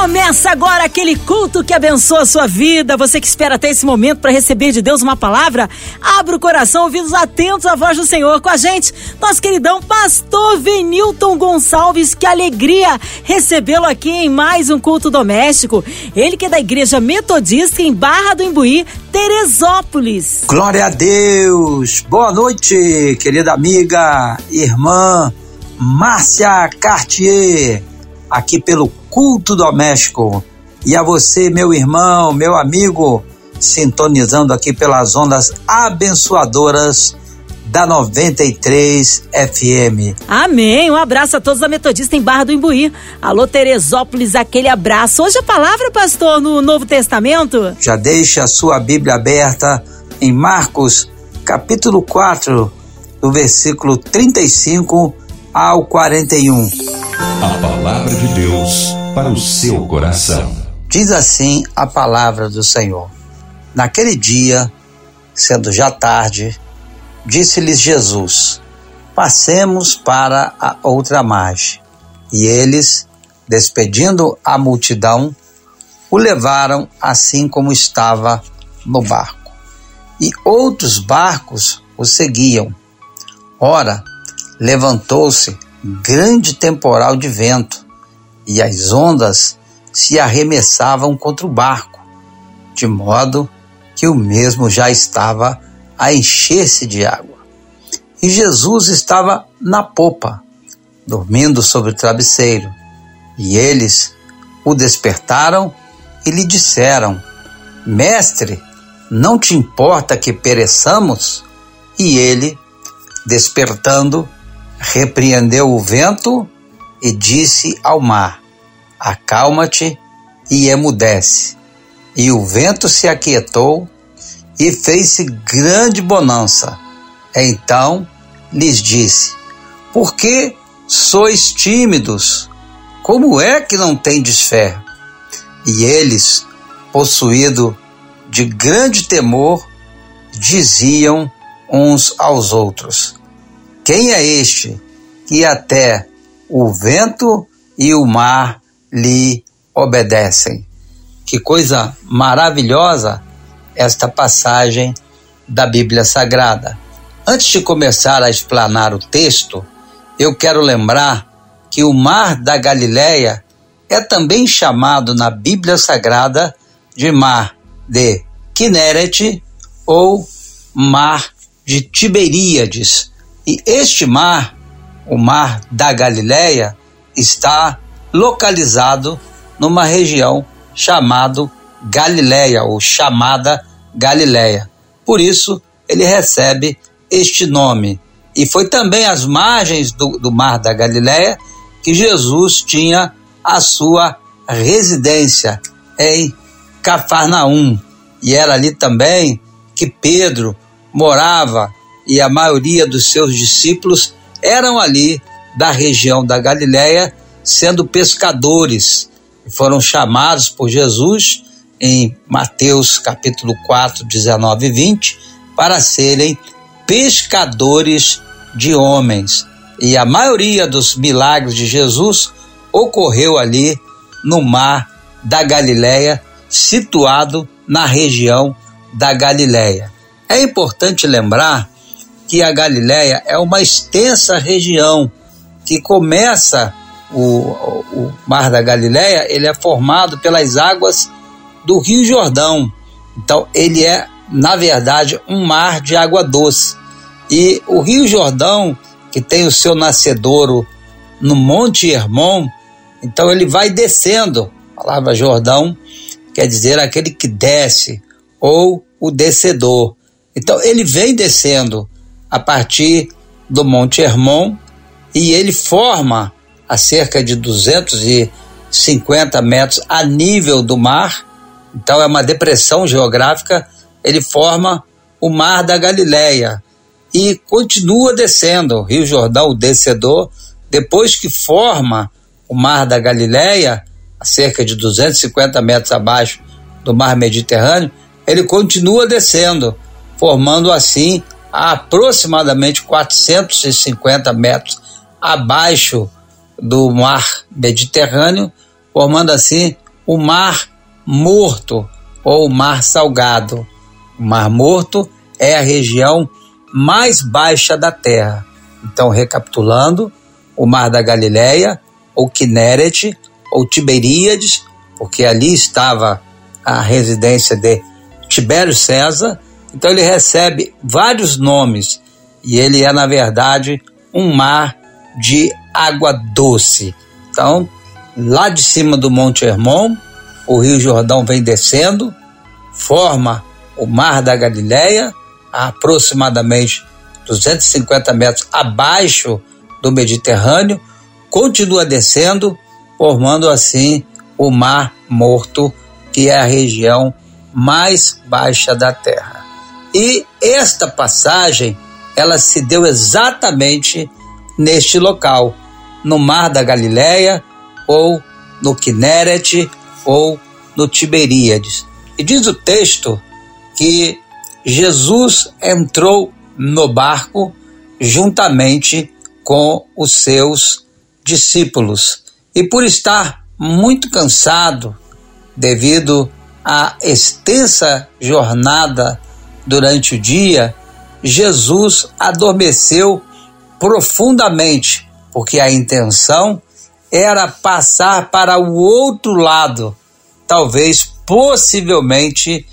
Começa agora aquele culto que abençoa a sua vida. Você que espera até esse momento para receber de Deus uma palavra, abra o coração, ouvidos atentos à voz do Senhor com a gente. Nosso queridão pastor Venilton Gonçalves, que alegria recebê-lo aqui em mais um culto doméstico. Ele que é da Igreja Metodista em Barra do Imbuí, Teresópolis. Glória a Deus. Boa noite, querida amiga, irmã Márcia Cartier, aqui pelo culto doméstico. E a você, meu irmão, meu amigo, sintonizando aqui pelas ondas abençoadoras da 93 FM. Amém. Um abraço a todos da Metodista em Barra do Imbuí. Alô, Teresópolis, aquele abraço. Hoje a palavra, pastor, no Novo Testamento? Já deixa a sua Bíblia aberta em Marcos, capítulo 4, do versículo 35 ao 41. A palavra de Deus para o seu coração. Diz assim a palavra do Senhor. Naquele dia, sendo já tarde, disse-lhes Jesus: Passemos para a outra margem. E eles, despedindo a multidão, o levaram assim como estava no barco. E outros barcos o seguiam. Ora, levantou-se grande temporal de vento e as ondas se arremessavam contra o barco, de modo que o mesmo já estava a encher-se de água. E Jesus estava na popa, dormindo sobre o travesseiro. E eles o despertaram e lhe disseram: Mestre, não te importa que pereçamos? E ele, despertando, repreendeu o vento e disse ao mar: Acalma-te e emudece. E o vento se aquietou e fez-se grande bonança. Então lhes disse: Por que sois tímidos? Como é que não tendes fé? E eles, possuídos de grande temor, diziam uns aos outros: Quem é este que até o vento e o mar lhe obedecem. Que coisa maravilhosa esta passagem da Bíblia Sagrada. Antes de começar a explanar o texto, eu quero lembrar que o mar da Galileia é também chamado na Bíblia Sagrada de mar de Kineret ou mar de Tiberíades. E este mar o mar da Galileia está localizado numa região chamado Galileia ou chamada Galileia. Por isso ele recebe este nome. E foi também às margens do, do mar da Galileia que Jesus tinha a sua residência em Cafarnaum. E era ali também que Pedro morava e a maioria dos seus discípulos eram ali da região da Galiléia, sendo pescadores. Foram chamados por Jesus em Mateus capítulo 4, 19 e 20, para serem pescadores de homens. E a maioria dos milagres de Jesus ocorreu ali no mar da Galiléia, situado na região da Galiléia. É importante lembrar que a Galiléia é uma extensa região que começa o, o Mar da Galiléia, ele é formado pelas águas do Rio Jordão. Então, ele é, na verdade, um mar de água doce. E o Rio Jordão, que tem o seu nascedouro no Monte Hermon, então ele vai descendo. A palavra Jordão quer dizer aquele que desce ou o descedor. Então ele vem descendo a partir do Monte Hermon e ele forma a cerca de 250 metros a nível do mar. Então é uma depressão geográfica. Ele forma o Mar da Galileia e continua descendo. O Rio Jordão, o descedor, depois que forma o Mar da Galileia, a cerca de 250 metros abaixo do Mar Mediterrâneo, ele continua descendo, formando assim aproximadamente 450 metros abaixo do mar Mediterrâneo, formando assim o Mar Morto ou Mar Salgado. O Mar Morto é a região mais baixa da Terra. Então, recapitulando, o Mar da Galileia, ou Kineret, ou Tiberíades, porque ali estava a residência de Tibério César. Então, ele recebe vários nomes e ele é, na verdade, um mar de água doce. Então, lá de cima do Monte Hermon, o Rio Jordão vem descendo, forma o Mar da Galileia, aproximadamente 250 metros abaixo do Mediterrâneo, continua descendo, formando assim o Mar Morto, que é a região mais baixa da Terra. E esta passagem, ela se deu exatamente neste local, no Mar da Galileia, ou no Kineret, ou no Tiberíades. E diz o texto que Jesus entrou no barco juntamente com os seus discípulos. E por estar muito cansado devido à extensa jornada durante o dia, Jesus adormeceu profundamente, porque a intenção era passar para o outro lado, talvez possivelmente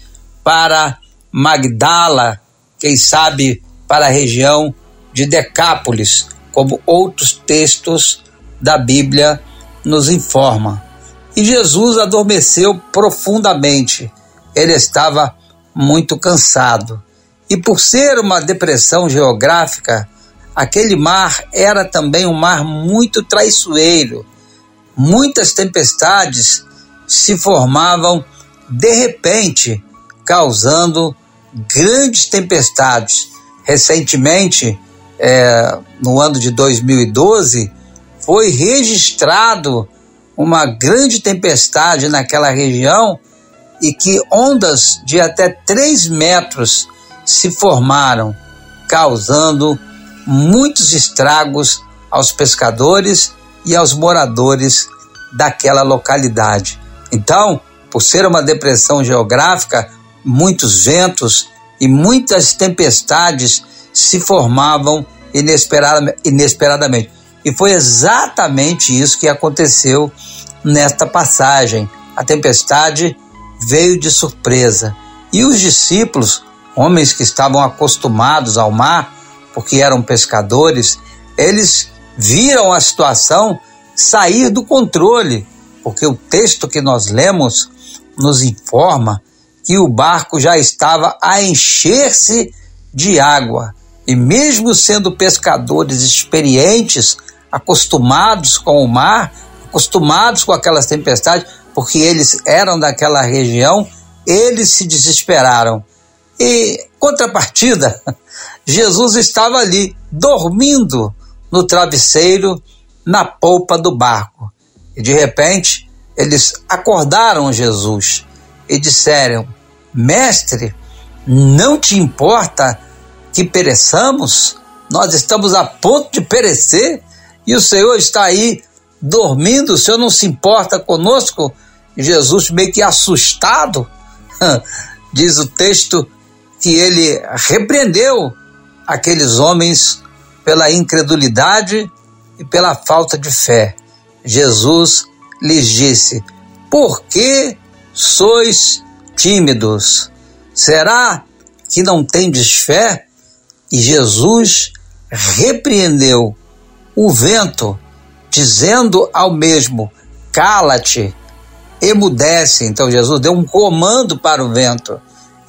para Magdala, quem sabe para a região de Decápolis, como outros textos da Bíblia nos informam. E Jesus adormeceu profundamente. Ele estava muito cansado. E por ser uma depressão geográfica, aquele mar era também um mar muito traiçoeiro. Muitas tempestades se formavam de repente, causando grandes tempestades. Recentemente, é, no ano de 2012, foi registrado uma grande tempestade naquela região e que ondas de até 3 metros se formaram, causando muitos estragos aos pescadores e aos moradores daquela localidade. Então, por ser uma depressão geográfica, muitos ventos e muitas tempestades se formavam inesperadamente. E foi exatamente isso que aconteceu nesta passagem. A tempestade veio de surpresa. E os discípulos, homens que estavam acostumados ao mar, porque eram pescadores, eles viram a situação sair do controle, porque o texto que nós lemos nos informa que o barco já estava a encher-se de água. E mesmo sendo pescadores experientes, acostumados com o mar, acostumados com aquelas tempestades, porque eles eram daquela região, eles se desesperaram. E, contrapartida, Jesus estava ali, dormindo no travesseiro, na polpa do barco. E de repente, eles acordaram Jesus e disseram: Mestre, não te importa que pereçamos? Nós estamos a ponto de perecer e o Senhor está aí dormindo, o Senhor não se importa conosco? Jesus, meio que assustado, diz o texto que ele repreendeu aqueles homens pela incredulidade e pela falta de fé. Jesus lhes disse: Por que sois tímidos? Será que não tendes fé? E Jesus repreendeu o vento, dizendo ao mesmo: Cala-te, emudece. Então Jesus deu um comando para o vento.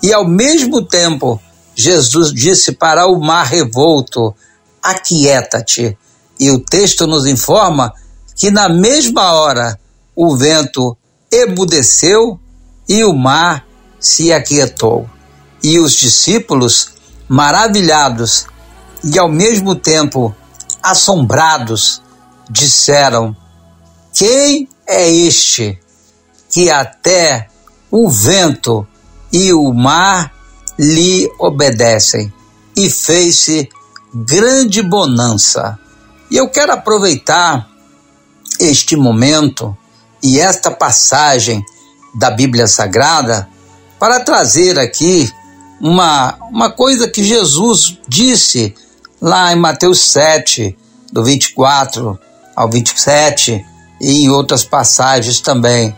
E ao mesmo tempo, Jesus disse para o mar revolto: Aquieta-te. E o texto nos informa que na mesma hora o vento emudeceu e o mar se aquietou. E os discípulos, maravilhados e ao mesmo tempo assombrados, disseram: Quem é este que até o vento e o mar lhe obedecem, e fez-se grande bonança. E eu quero aproveitar este momento e esta passagem da Bíblia Sagrada para trazer aqui uma, uma coisa que Jesus disse lá em Mateus 7, do 24 ao 27, e em outras passagens também.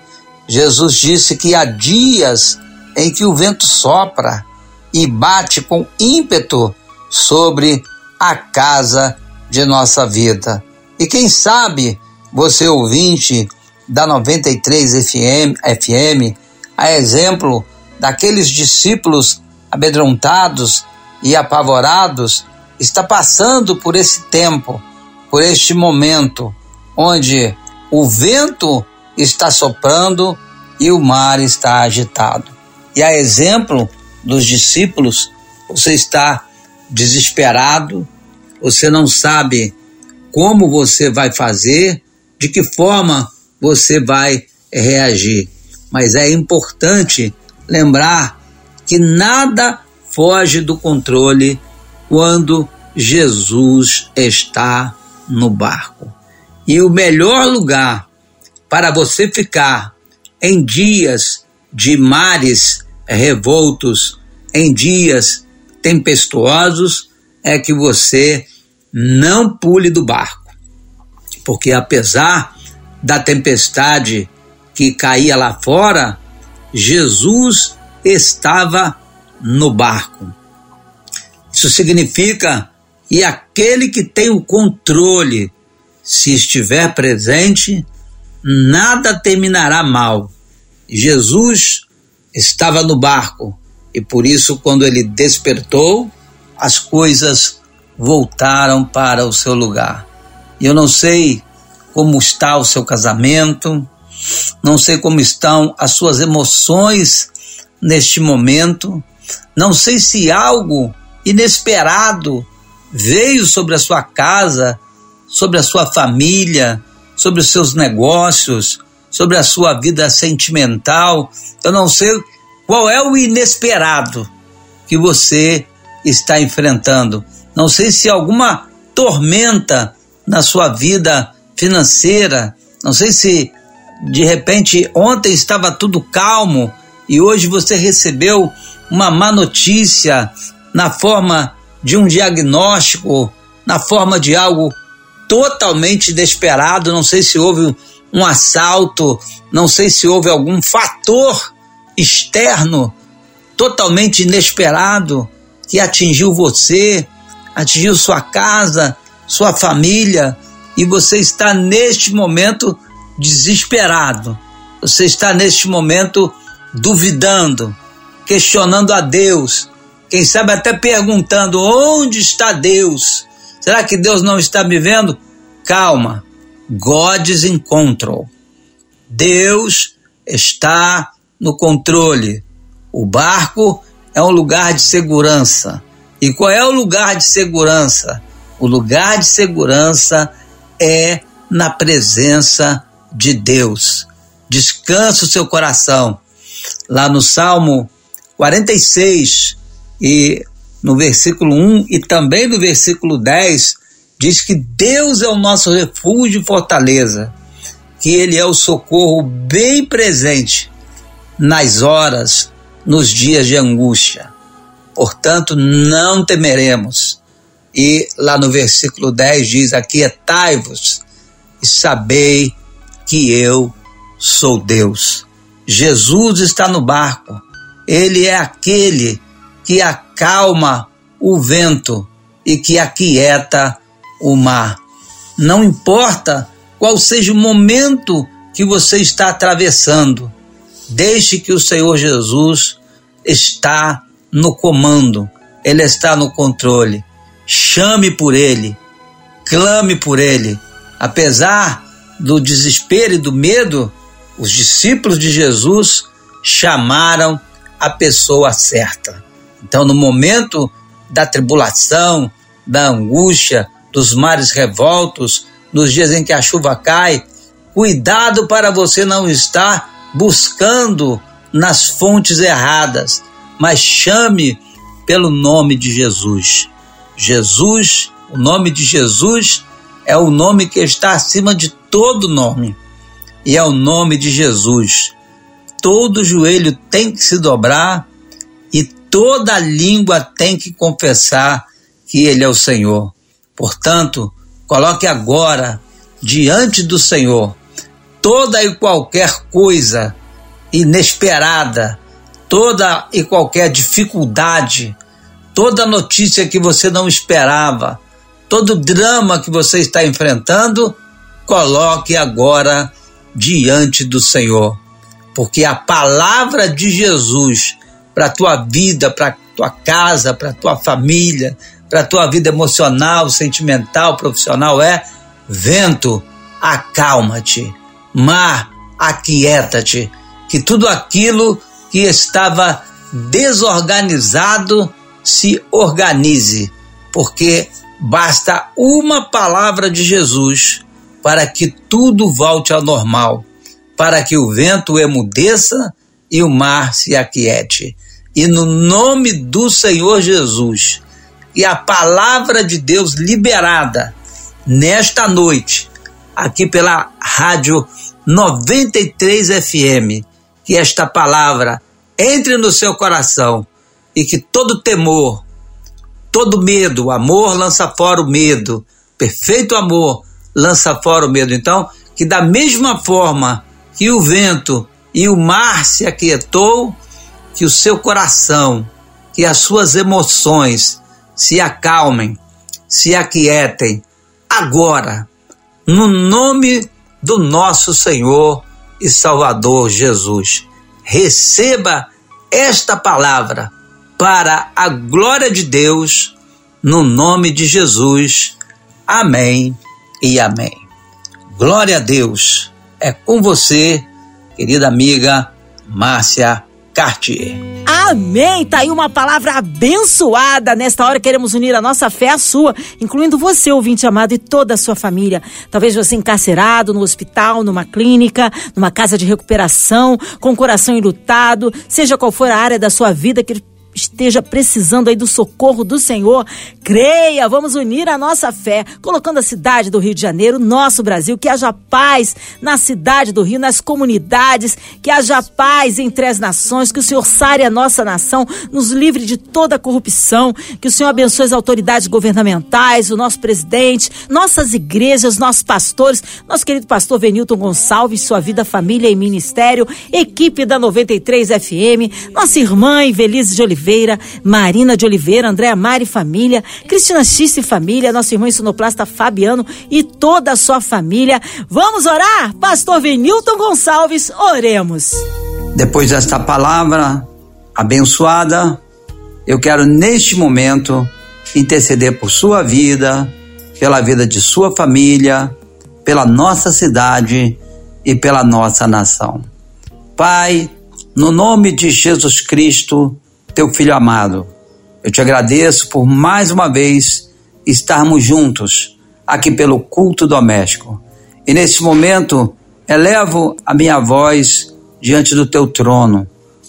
Jesus disse que há dias em que o vento sopra e bate com ímpeto sobre a casa de nossa vida. E quem sabe você ouvinte da 93 FM, FM a exemplo daqueles discípulos amedrontados e apavorados, está passando por esse tempo, por este momento, onde o vento está soprando e o mar está agitado. E a exemplo dos discípulos, você está desesperado, você não sabe como você vai fazer, de que forma você vai reagir. Mas é importante lembrar que nada foge do controle quando Jesus está no barco. E o melhor lugar para você ficar em dias de mares revoltos, em dias tempestuosos, é que você não pule do barco. Porque apesar da tempestade que caía lá fora, Jesus estava no barco. Isso significa que aquele que tem o controle, se estiver presente, nada terminará mal. Jesus estava no barco e por isso, quando ele despertou, as coisas voltaram para o seu lugar. E eu não sei como está o seu casamento, não sei como estão as suas emoções neste momento, não sei se algo inesperado veio sobre a sua casa, sobre a sua família, sobre os seus negócios, sobre a sua vida sentimental. Eu não sei qual é o inesperado que você está enfrentando. Não sei se alguma tormenta na sua vida financeira. Não sei se de repente ontem estava tudo calmo e hoje você recebeu uma má notícia na forma de um diagnóstico, na forma de algo totalmente inesperado. Não sei se houve um assalto, não sei se houve algum fator externo totalmente inesperado que atingiu você, atingiu sua casa, sua família, e você está neste momento desesperado, você está neste momento duvidando, questionando a Deus, quem sabe até perguntando: onde está Deus? Será que Deus não está me vendo? Calma, God is in control. Deus está no controle. O barco é um lugar de segurança. E qual é o lugar de segurança? O lugar de segurança é na presença de Deus. Descansa o seu coração. Lá no Salmo 46 e no versículo 1 e também no versículo 10 diz que Deus é o nosso refúgio e fortaleza, que ele é o socorro bem presente nas horas, nos dias de angústia. Portanto, não temeremos e lá no versículo 10 diz: Aquietai-vos e sabei que eu sou Deus. Jesus está no barco, ele é aquele que acalma o vento e que aquieta o mar. Não importa qual seja o momento que você está atravessando, deixe que o Senhor Jesus está no comando, ele está no controle chame por ele, clame por ele. Apesar do desespero e do medo, os discípulos de Jesus chamaram a pessoa certa. Então, no momento da tribulação, da angústia, dos mares revoltos, nos dias em que a chuva cai, cuidado para você não estar buscando nas fontes erradas, mas chame pelo nome de Jesus. Jesus, o nome de Jesus é o nome que está acima de todo nome, e é o nome de Jesus. Todo joelho tem que se dobrar e toda língua tem que confessar que Ele é o Senhor. Portanto, coloque agora diante do Senhor toda e qualquer coisa inesperada, toda e qualquer dificuldade, toda notícia que você não esperava, todo drama que você está enfrentando, coloque agora diante do Senhor. Porque a palavra de Jesus para a tua vida, para a tua casa, para a tua família, para a tua vida emocional, sentimental, profissional é: vento, acalma-te, mar, aquieta-te, que tudo aquilo que estava desorganizado se organize, porque basta uma palavra de Jesus para que tudo volte ao normal, para que o vento emudeça e o mar se aquiete. E no nome do Senhor Jesus, e a palavra de Deus liberada nesta noite, aqui pela Rádio 93 FM, que esta palavra entre no seu coração e que todo temor, todo medo, o amor lança fora o medo, perfeito amor lança fora o medo. Então, que da mesma forma que o vento e o mar se aquietou, que o seu coração, que as suas emoções se acalmem, se aquietem agora, no nome do nosso Senhor e Salvador Jesus. Receba esta palavra para a glória de Deus, no nome de Jesus. Amém e amém. Glória a Deus. É com você, querida amiga Márcia Cartier. Amém! Tá aí uma palavra abençoada. Nesta hora queremos unir a nossa fé à sua, incluindo você, ouvinte amado, e toda a sua família. Talvez você encarcerado no hospital, numa clínica, numa casa de recuperação, com o coração enlutado, seja qual for a área da sua vida que esteja precisando aí do socorro do Senhor, creia, vamos unir a nossa fé, colocando a cidade do Rio de Janeiro, nosso Brasil, que haja paz na cidade do Rio, nas comunidades, que haja paz entre as nações, que o Senhor sare a nossa nação, nos livre de toda corrupção, que o Senhor abençoe as autoridades governamentais, o nosso presidente, nossas igrejas, nossos pastores, nosso querido pastor Venilton Gonçalves, sua vida, família e ministério, equipe da 93 FM, nossa irmã Invelise de Oliveira, Oliveira, Marina de Oliveira, Andréa Mari Família, Cristina X e Família, nosso irmão sonoplasta Fabiano e toda a sua família. Vamos orar? Pastor Venilton Gonçalves, oremos. Depois desta palavra abençoada, eu quero neste momento interceder por sua vida, pela vida de sua família, pela nossa cidade e pela nossa nação. Pai, no nome de Jesus Cristo, teu filho amado. Eu te agradeço por mais uma vez estarmos juntos aqui pelo culto doméstico. E nesse momento, elevo a minha voz diante do teu trono.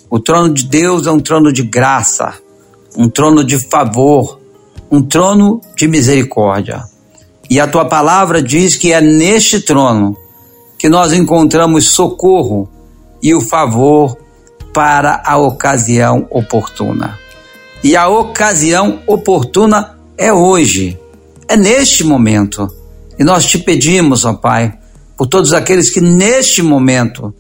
O trono de Deus é um trono de graça, um trono de favor, um trono de misericórdia. E a tua palavra diz que é neste trono que nós encontramos socorro e o favor para a ocasião oportuna. E a ocasião oportuna é hoje, é neste momento. E nós te pedimos, ó Pai, por todos aqueles que neste momento,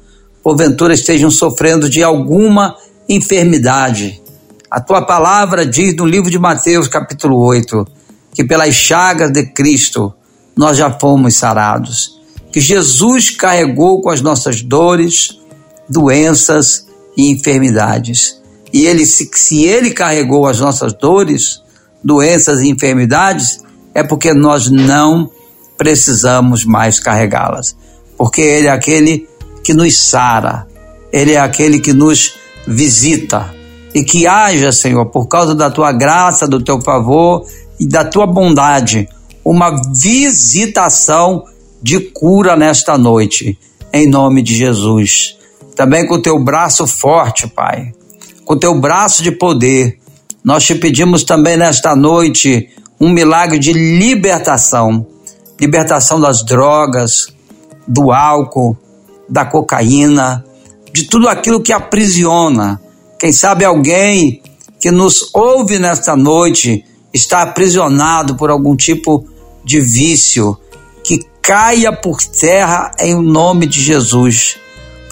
porventura, estejam sofrendo de alguma enfermidade. A tua palavra diz no livro de Mateus, capítulo 8, que pelas chagas de Cristo nós já fomos sarados. Que Jesus carregou com as nossas dores, doenças e enfermidades. E ele, se, se ele carregou as nossas dores, doenças e enfermidades, é porque nós não precisamos mais carregá-las. Porque ele é aquele que nos sara, ele é aquele que nos visita. E que haja, Senhor, por causa da tua graça, do teu favor e da tua bondade, uma visitação de cura nesta noite, em nome de Jesus também com o teu braço forte, Pai, com o teu braço de poder. Nós te pedimos também nesta noite um milagre de libertação libertação das drogas, do álcool, da cocaína, de tudo aquilo que aprisiona. Quem sabe alguém que nos ouve nesta noite está aprisionado por algum tipo de vício, que caia por terra em nome de Jesus,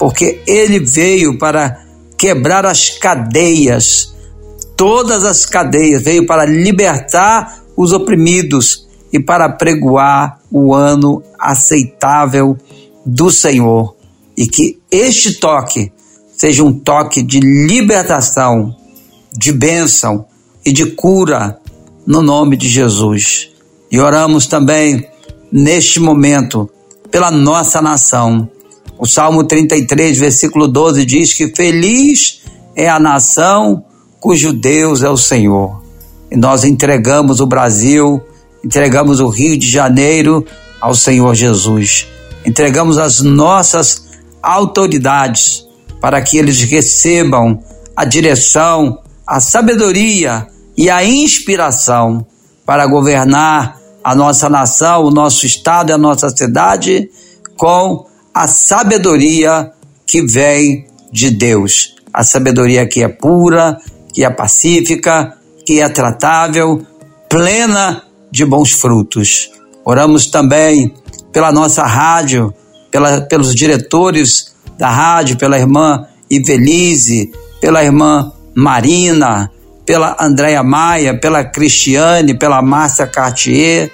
porque ele veio para quebrar as cadeias, todas as cadeias, veio para libertar os oprimidos e para pregoar o ano aceitável do Senhor. E que este toque seja um toque de libertação, de bênção e de cura no nome de Jesus. E oramos também neste momento pela nossa nação. O Salmo 33, versículo 12 diz que feliz é a nação cujo Deus é o Senhor. E nós entregamos o Brasil entregamos o Rio de Janeiro ao Senhor Jesus. Entregamos as nossas autoridades para que eles recebam a direção, a sabedoria e a inspiração para governar a nossa nação, o nosso estado e a nossa cidade com a sabedoria que vem de Deus. A sabedoria que é pura, que é pacífica, que é tratável, plena de bons frutos. Oramos também pela nossa rádio, pela, pelos diretores da rádio, pela irmã Ivelise, pela irmã Marina, pela Andréia Maia, pela Cristiane, pela Márcia Cartier,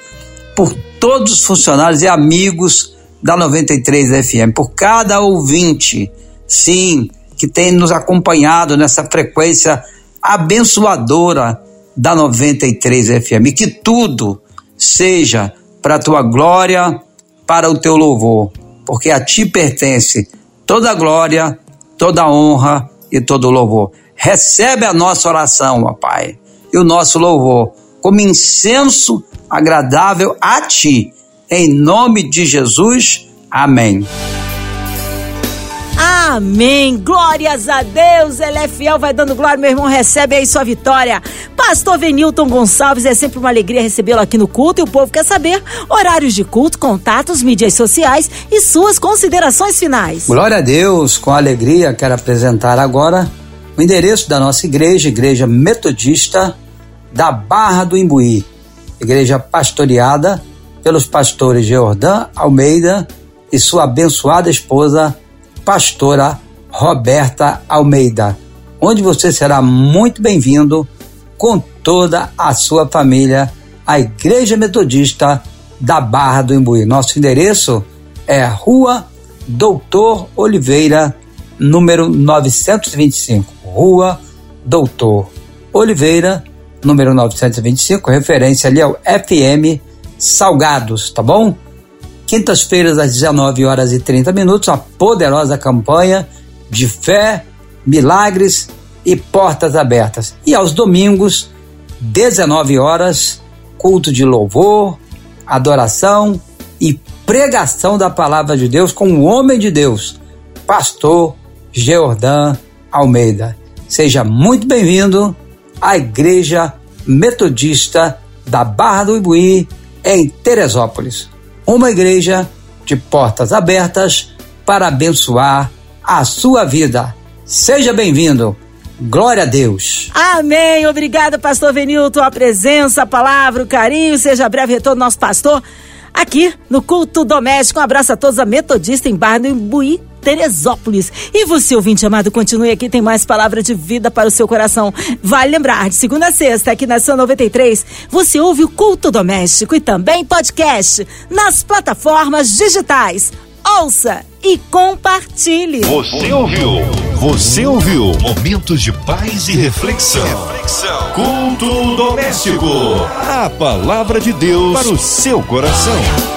por todos os funcionários e amigos da 93 FM, por cada ouvinte, sim, que tem nos acompanhado nessa frequência abençoadora da 93 FM. Que tudo seja para a tua glória, para o teu louvor, porque a ti pertence toda a glória, toda a honra e todo o louvor. Recebe a nossa oração, ó Pai, e o nosso louvor como incenso agradável a ti. Em nome de Jesus. Amém. Amém. Glórias a Deus. Ele é fiel, vai dando glória. Meu irmão, recebe aí sua vitória. Pastor Venilton Gonçalves, é sempre uma alegria recebê-lo aqui no culto e o povo quer saber horários de culto, contatos, mídias sociais e suas considerações finais. Glória a Deus. Com alegria, quero apresentar agora o endereço da nossa igreja, Igreja Metodista da Barra do Imbuí. Igreja pastoreada pelos pastores Geordan Almeida e sua abençoada esposa pastora Roberta Almeida, onde você será muito bem-vindo com toda a sua família à Igreja Metodista da Barra do Imbuí. Nosso endereço é Rua Doutor Oliveira, número 925. Rua Doutor Oliveira, número 925, referência ali ao FM Salgados, tá bom? Quintas-feiras, às 19 horas e 30 minutos, a poderosa campanha de fé, milagres e portas abertas. E aos domingos, 19 horas, culto de louvor, adoração e pregação da palavra de Deus com o homem de Deus, pastor Geordan Almeida. Seja muito bem-vindo à Igreja Metodista da Barra do Ibuí, em Teresópolis uma igreja de portas abertas para abençoar a sua vida. Seja bem-vindo. Glória a Deus. Amém. Obrigada, pastor Venilton, a presença, a palavra, o carinho. Seja breve retorno nosso pastor aqui no culto doméstico. Um abraço a todos a Metodista em Barra do Imbuí. Teresópolis. E você, ouvinte amado, continue aqui, tem mais palavra de vida para o seu coração. Vale lembrar, de segunda a sexta, aqui na São 93, você ouve o Culto Doméstico e também podcast nas plataformas digitais. Ouça e compartilhe. Você ouviu? Você ouviu? Momentos de paz e reflexão. reflexão. Culto doméstico. A palavra de Deus para o seu coração.